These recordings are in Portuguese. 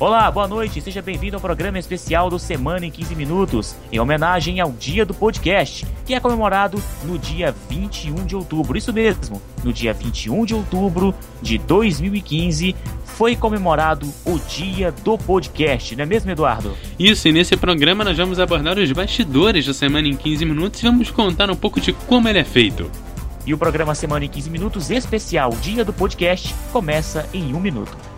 Olá, boa noite, seja bem-vindo ao programa especial do Semana em 15 Minutos, em homenagem ao Dia do Podcast, que é comemorado no dia 21 de outubro. Isso mesmo, no dia 21 de outubro de 2015 foi comemorado o Dia do Podcast, não é mesmo, Eduardo? Isso, e nesse programa nós vamos abordar os bastidores do Semana em 15 Minutos e vamos contar um pouco de como ele é feito. E o programa Semana em 15 Minutos especial Dia do Podcast começa em um minuto.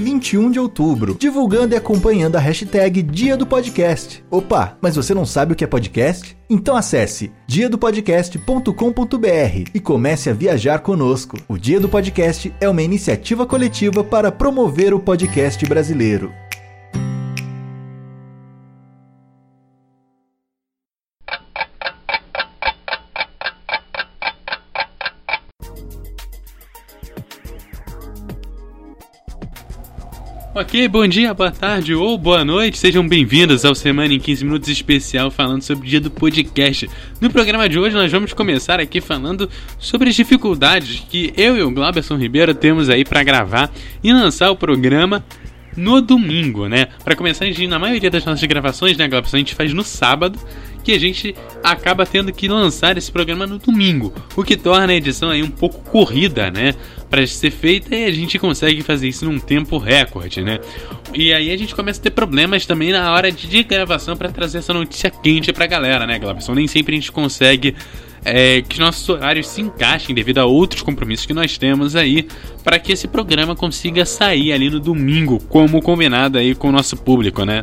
21 de outubro, divulgando e acompanhando a hashtag Dia do Podcast. Opa, mas você não sabe o que é podcast? Então acesse diadopodcast.com.br e comece a viajar conosco. O Dia do Podcast é uma iniciativa coletiva para promover o podcast brasileiro. Ok, bom dia, boa tarde ou boa noite, sejam bem-vindos ao Semana em 15 Minutos especial falando sobre o dia do podcast. No programa de hoje nós vamos começar aqui falando sobre as dificuldades que eu e o Glauberson Ribeiro temos aí para gravar e lançar o programa no domingo, né? Para começar, a gente, na maioria das nossas gravações, né, Glauberson, a gente faz no sábado que a gente acaba tendo que lançar esse programa no domingo, o que torna a edição aí um pouco corrida, né? Para ser feita e a gente consegue fazer isso num tempo recorde, né? E aí a gente começa a ter problemas também na hora de gravação para trazer essa notícia quente pra galera, né, Glabson? Nem sempre a gente consegue é, que nossos horários se encaixem devido a outros compromissos que nós temos aí para que esse programa consiga sair ali no domingo, como combinado aí com o nosso público, né?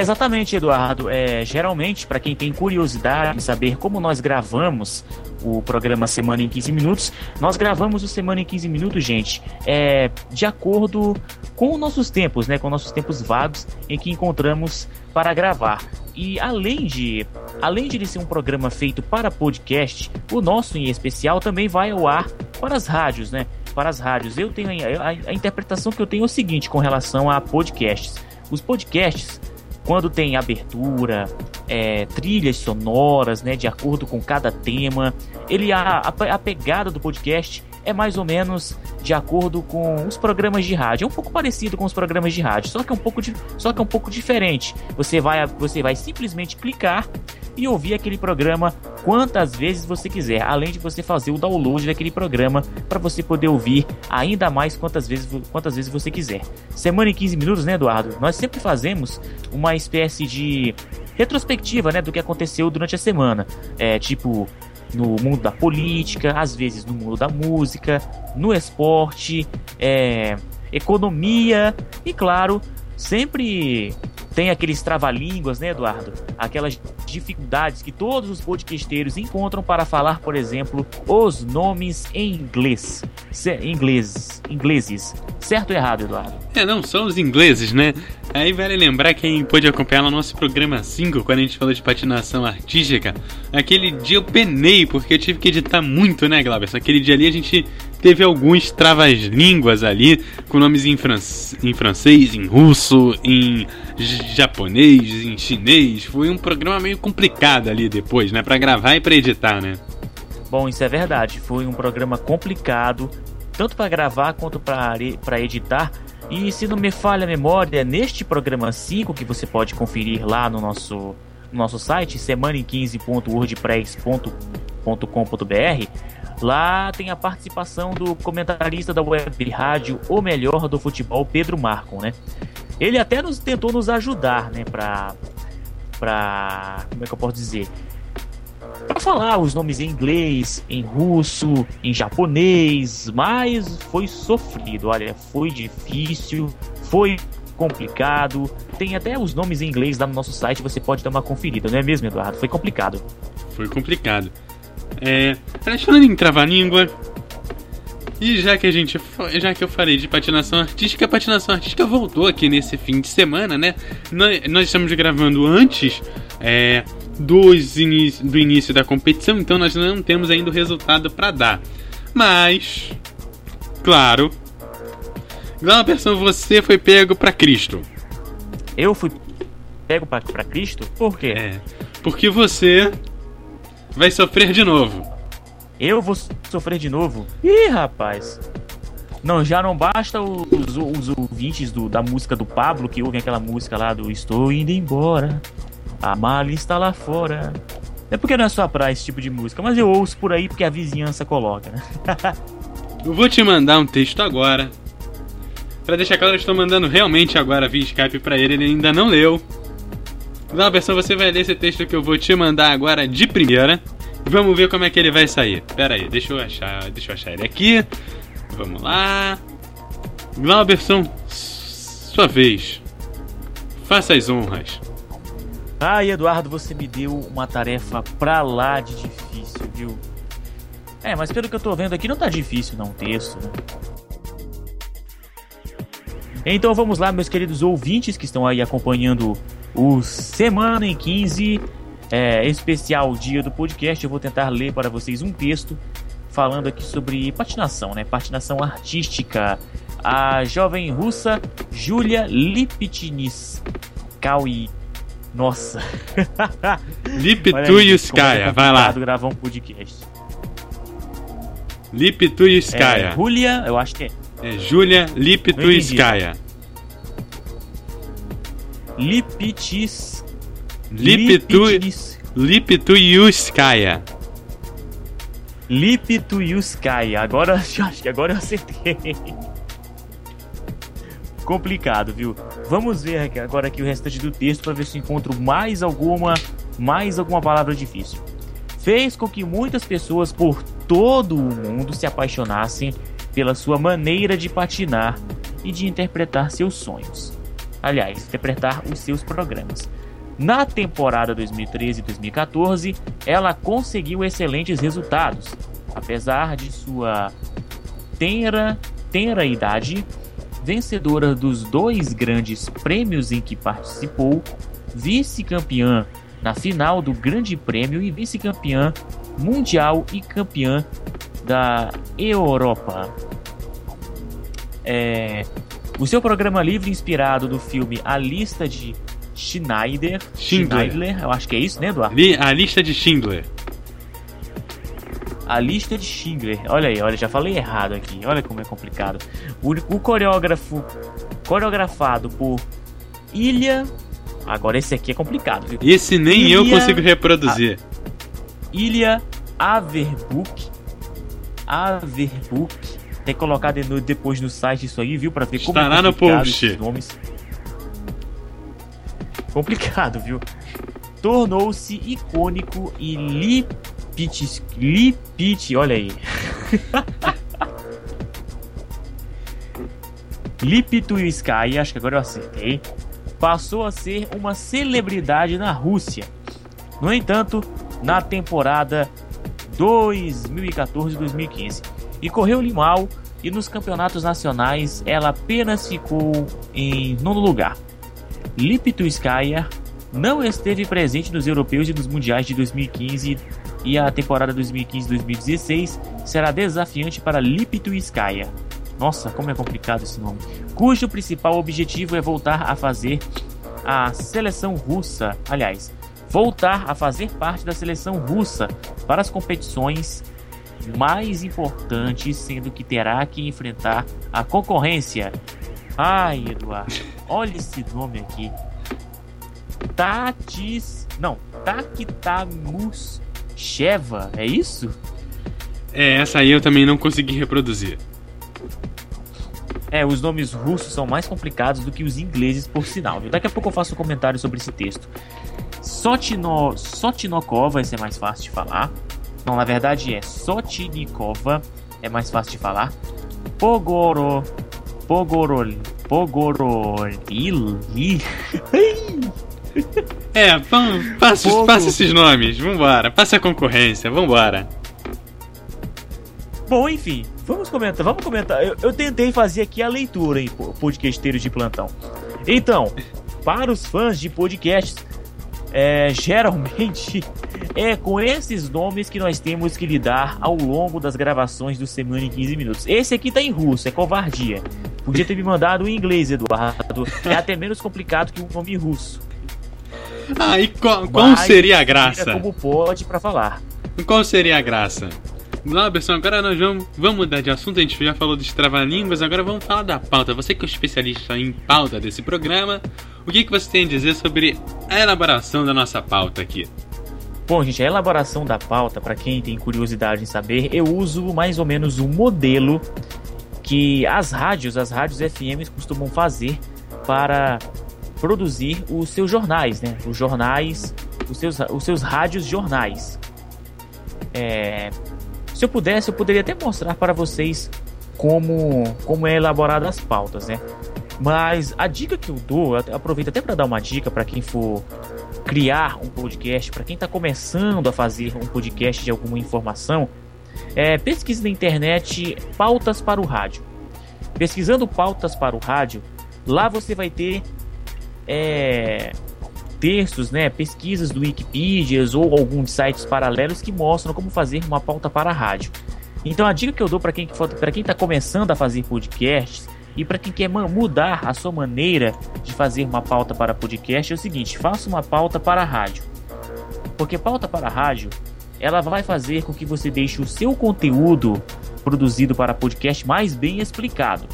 Exatamente, Eduardo. É, geralmente, para quem tem curiosidade em saber como nós gravamos o programa Semana em 15 Minutos, nós gravamos o Semana em 15 Minutos, gente, é, de acordo com nossos tempos, né, com nossos tempos vagos em que encontramos para gravar. E além de, além de ele ser um programa feito para podcast, o nosso em especial também vai ao ar para as rádios, né? Para as rádios. Eu tenho a, a, a interpretação que eu tenho é o seguinte com relação a podcasts. Os podcasts quando tem abertura, é, trilhas sonoras, né, de acordo com cada tema. Ele a, a, pegada do podcast é mais ou menos de acordo com os programas de rádio. É um pouco parecido com os programas de rádio, só que é um pouco, de, só que é um pouco diferente. Você vai, você vai simplesmente clicar e ouvir aquele programa quantas vezes você quiser, além de você fazer o download daquele programa para você poder ouvir ainda mais quantas vezes, quantas vezes você quiser. Semana em 15 minutos, né, Eduardo? Nós sempre fazemos uma espécie de retrospectiva, né, do que aconteceu durante a semana. É tipo no mundo da política, às vezes no mundo da música, no esporte, é, economia e, claro, sempre tem aqueles trava-línguas, né, Eduardo? Aquelas dificuldades que todos os podcasteiros encontram para falar, por exemplo, os nomes em inglês. Inglês, ingleses. Certo ou errado, Eduardo? É, não, são os ingleses, né? Aí vale lembrar quem pôde acompanhar no nosso programa 5, quando a gente falou de patinação artística. Aquele dia eu penei, porque eu tive que editar muito, né, Glauber? Aquele dia ali a gente teve alguns travas-línguas ali, com nomes em, fran em francês, em russo, em japonês, em chinês. Foi um programa meio complicado ali depois, né? Pra gravar e pra editar, né? Bom, isso é verdade. Foi um programa complicado, tanto para gravar quanto para editar. E se não me falha a memória, neste programa 5, que você pode conferir lá no nosso, no nosso site, semana15.wordpress.com.br, Lá tem a participação do comentarista da web rádio O Melhor do Futebol, Pedro Marcon, né? Ele até nos tentou nos ajudar, né, pra, pra como é que eu posso dizer? Pra falar os nomes em inglês, em russo, em japonês, mas foi sofrido, olha, foi difícil, foi complicado. Tem até os nomes em inglês lá no nosso site, você pode dar uma conferida, não é mesmo, Eduardo? Foi complicado. Foi complicado. É, falando em trava-língua, E já que a gente, já que eu falei de patinação artística, a patinação artística voltou aqui nesse fim de semana, né? Nós, nós estamos gravando antes é, dos inicio, do início da competição, então nós não temos ainda o resultado para dar. Mas, claro, Glauberson, você foi pego para Cristo. Eu fui pego para Cristo? Por quê? É, porque você vai sofrer de novo. Eu vou sofrer de novo? Ih, rapaz. Não, já não basta os, os ouvintes do, da música do Pablo que ouvem aquela música lá do Estou indo embora. A mala está lá fora. É porque não é só pra esse tipo de música, mas eu ouço por aí porque a vizinhança coloca, né? eu vou te mandar um texto agora. Pra deixar claro, eu estou mandando realmente agora via Skype pra ele, ele ainda não leu. Versão você vai ler esse texto que eu vou te mandar agora de primeira. Vamos ver como é que ele vai sair. Pera aí, deixa eu achar, deixa eu achar ele aqui. Vamos lá. Glauberson, sua vez. Faça as honras. Ai, Eduardo, você me deu uma tarefa pra lá de difícil, viu? É, mas pelo que eu tô vendo aqui não tá difícil não texto, né? Então vamos lá, meus queridos ouvintes que estão aí acompanhando o Semana em 15 é, especial dia do podcast. Eu vou tentar ler para vocês um texto falando aqui sobre patinação, né? Patinação artística. A jovem russa Julia Lipitnitskaya. Nossa. Liptuiskaya, é vai lá. gravar um podcast. Liptuiskaya. É, Julia, eu acho que é. É Julia Liptuiskaya. Lipitis. Liptuiskaya. Liptuiskaya. Agora, acho que agora eu acertei. Complicado, viu? Vamos ver agora aqui o restante do texto para ver se encontro mais alguma, mais alguma palavra difícil. Fez com que muitas pessoas por todo o mundo se apaixonassem pela sua maneira de patinar e de interpretar seus sonhos aliás, interpretar os seus programas. Na temporada 2013-2014, ela conseguiu excelentes resultados, apesar de sua tenra, tenra idade, vencedora dos dois grandes prêmios em que participou, vice-campeã na final do Grande Prêmio e vice-campeã mundial e campeã da Europa. É, o seu programa livre, inspirado no filme A Lista de Schneider. Schindler. Schindler, eu acho que é isso, né, Eduardo? A Lista de Schindler. A Lista de Schindler. Olha aí, olha, já falei errado aqui. Olha como é complicado. O, o coreógrafo coreografado por Ilha. Agora esse aqui é complicado. Viu? Esse nem Ilha... eu consigo reproduzir. A... Ilha Averbuk. Averbuk tem que colocar depois no site isso aí, viu? Pra ver como Estará é no post. nomes. Complicado, viu? Tornou-se icônico e lipit, olha aí. Liptuiskaya, acho que agora eu acertei, passou a ser uma celebridade na Rússia. No entanto, na temporada 2014-2015, e correu-lhe mal e nos campeonatos nacionais ela apenas ficou em nono lugar. Liptuskaya não esteve presente nos europeus e nos mundiais de 2015 e a temporada 2015-2016 será desafiante para Liptuskaya. Nossa, como é complicado esse nome. Cujo principal objetivo é voltar a fazer a seleção russa, aliás, voltar a fazer parte da seleção russa para as competições mais importante, sendo que terá que enfrentar a concorrência. Ai, Eduardo, olha esse nome aqui. Tatis. Não, Taktamus Sheva, é isso? É, essa aí eu também não consegui reproduzir. É, os nomes russos são mais complicados do que os ingleses, por sinal. Viu? Daqui a pouco eu faço um comentário sobre esse texto. Sotino, Sotinokova, vai ser mais fácil de falar. Não, na verdade é Sotnikova, é mais fácil de falar. Pogoro. Pogorol. Pogorolil. é, passa, passa esses nomes, vambora. Passa a concorrência, vambora. Bom, enfim, vamos comentar, vamos comentar. Eu, eu tentei fazer aqui a leitura, hein, podcasteiros de plantão. Então, para os fãs de podcasts, é, geralmente é com esses nomes que nós temos que lidar ao longo das gravações do Semana em 15 Minutos. Esse aqui tá em russo, é covardia. Podia ter me mandado em inglês, Eduardo. É até menos complicado que um nome russo. Ah, e qual, qual seria a graça? Como pode para falar. Qual seria a graça? Glauberson, agora nós vamos, vamos mudar de assunto. A gente já falou de trava-línguas, agora vamos falar da pauta. Você que é o especialista em pauta desse programa, o que, que você tem a dizer sobre a elaboração da nossa pauta aqui? Bom, gente, a elaboração da pauta, para quem tem curiosidade em saber, eu uso mais ou menos um modelo que as rádios, as rádios FM costumam fazer para produzir os seus jornais, né? Os jornais, os seus, os seus rádios jornais. É, se eu pudesse, eu poderia até mostrar para vocês como, como é elaborada as pautas, né? Mas a dica que eu dou, eu aproveito até para dar uma dica para quem for criar um podcast, para quem está começando a fazer um podcast de alguma informação, é, pesquise na internet pautas para o rádio. Pesquisando pautas para o rádio, lá você vai ter é, textos, né, pesquisas do Wikipedia ou alguns sites paralelos que mostram como fazer uma pauta para a rádio. Então a dica que eu dou para quem para quem está começando a fazer podcasts e para quem quer mudar a sua maneira de fazer uma pauta para podcast é o seguinte: faça uma pauta para a rádio. Porque pauta para a rádio, ela vai fazer com que você deixe o seu conteúdo produzido para podcast mais bem explicado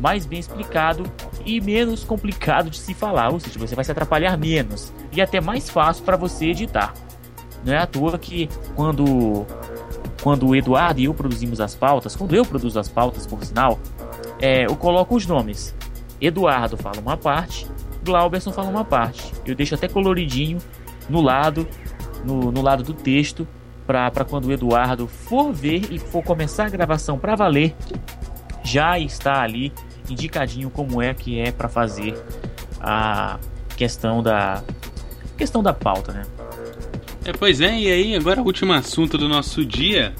mais bem explicado e menos complicado de se falar, ou seja, você vai se atrapalhar menos e até mais fácil para você editar. Não é à toa que quando quando o Eduardo e eu produzimos as pautas, quando eu produzo as pautas, por sinal, é, eu coloco os nomes. Eduardo fala uma parte, Glauberson fala uma parte. Eu deixo até coloridinho no lado, no, no lado do texto, para quando o Eduardo for ver e for começar a gravação para valer, já está ali indicadinho como é que é para fazer a questão da questão da pauta, né? É, pois é, e aí agora o último assunto do nosso dia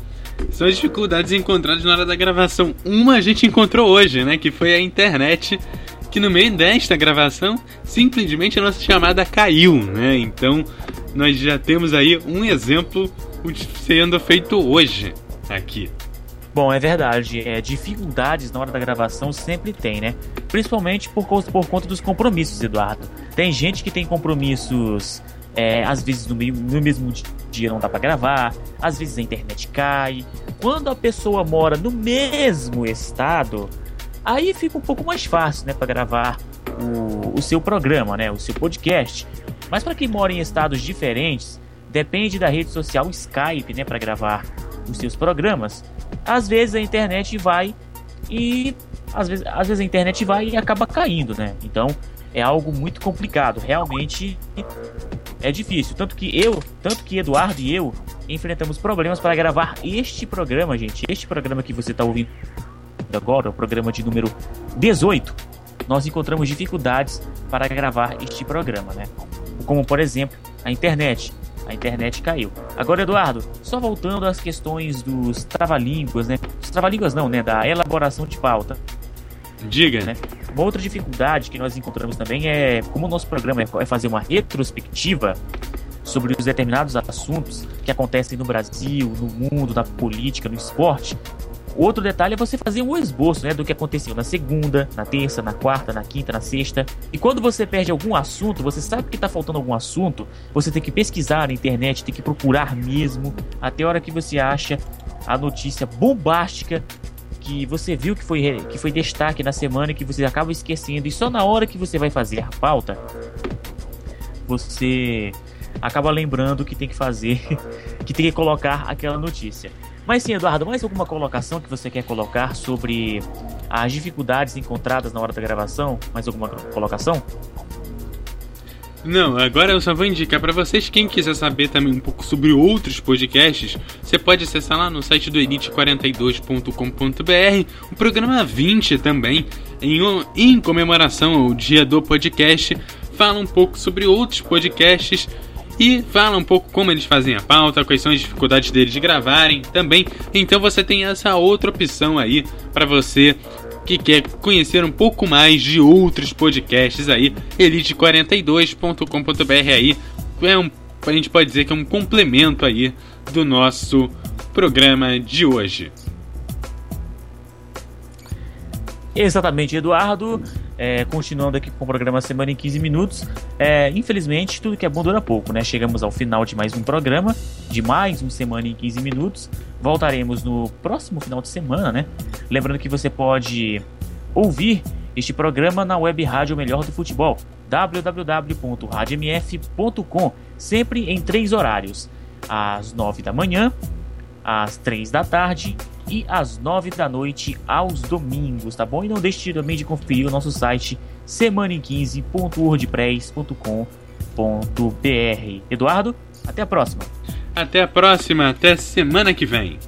são as dificuldades encontradas na hora da gravação. Uma a gente encontrou hoje, né, que foi a internet, que no meio desta gravação simplesmente a nossa chamada caiu, né? Então, nós já temos aí um exemplo sendo feito hoje aqui. Bom, é verdade. É, dificuldades na hora da gravação sempre tem, né? Principalmente por, por conta dos compromissos, Eduardo. Tem gente que tem compromissos, é, às vezes no, no mesmo dia não dá para gravar, às vezes a internet cai. Quando a pessoa mora no mesmo estado, aí fica um pouco mais fácil, né, para gravar o, o seu programa, né, o seu podcast. Mas para quem mora em estados diferentes, depende da rede social Skype, né, para gravar os seus programas às vezes a internet vai e às vezes, às vezes a internet vai e acaba caindo, né? Então é algo muito complicado, realmente é difícil. Tanto que eu, tanto que Eduardo e eu enfrentamos problemas para gravar este programa, gente. Este programa que você está ouvindo agora, o programa de número 18, nós encontramos dificuldades para gravar este programa, né? Como por exemplo, a internet a internet caiu. Agora, Eduardo, só voltando às questões dos trava-línguas, né? Os trava-línguas não, né? Da elaboração de pauta. Diga. Né? Uma outra dificuldade que nós encontramos também é, como o nosso programa é fazer uma retrospectiva sobre os determinados assuntos que acontecem no Brasil, no mundo, na política, no esporte, Outro detalhe é você fazer um esboço né, do que aconteceu na segunda, na terça, na quarta, na quinta, na sexta. E quando você perde algum assunto, você sabe que está faltando algum assunto, você tem que pesquisar na internet, tem que procurar mesmo, até a hora que você acha a notícia bombástica que você viu que foi, que foi destaque na semana e que você acaba esquecendo. E só na hora que você vai fazer a pauta, você acaba lembrando que tem que fazer, que tem que colocar aquela notícia. Mas sim, Eduardo, mais alguma colocação que você quer colocar sobre as dificuldades encontradas na hora da gravação? Mais alguma colocação? Não, agora eu só vou indicar para vocês. Quem quiser saber também um pouco sobre outros podcasts, você pode acessar lá no site do elite42.com.br, o programa 20 também, em, em comemoração ao dia do podcast, fala um pouco sobre outros podcasts e fala um pouco como eles fazem a pauta, quais são as dificuldades deles de gravarem também. Então você tem essa outra opção aí para você que quer conhecer um pouco mais de outros podcasts aí, elite42.com.br aí é um, a gente pode dizer que é um complemento aí do nosso programa de hoje. Exatamente, Eduardo. É, continuando aqui com o programa Semana em 15 Minutos. É, infelizmente, tudo que é bom dura pouco, né? Chegamos ao final de mais um programa, de mais um Semana em 15 Minutos. Voltaremos no próximo final de semana, né? Lembrando que você pode ouvir este programa na web rádio Melhor do Futebol, www.radiomf.com, sempre em três horários: às 9 da manhã, às 3 da tarde e às 9 da noite aos domingos, tá bom? E não deixe também de conferir o nosso site semana15.wordpress.com.br. Eduardo, até a próxima. Até a próxima, até semana que vem.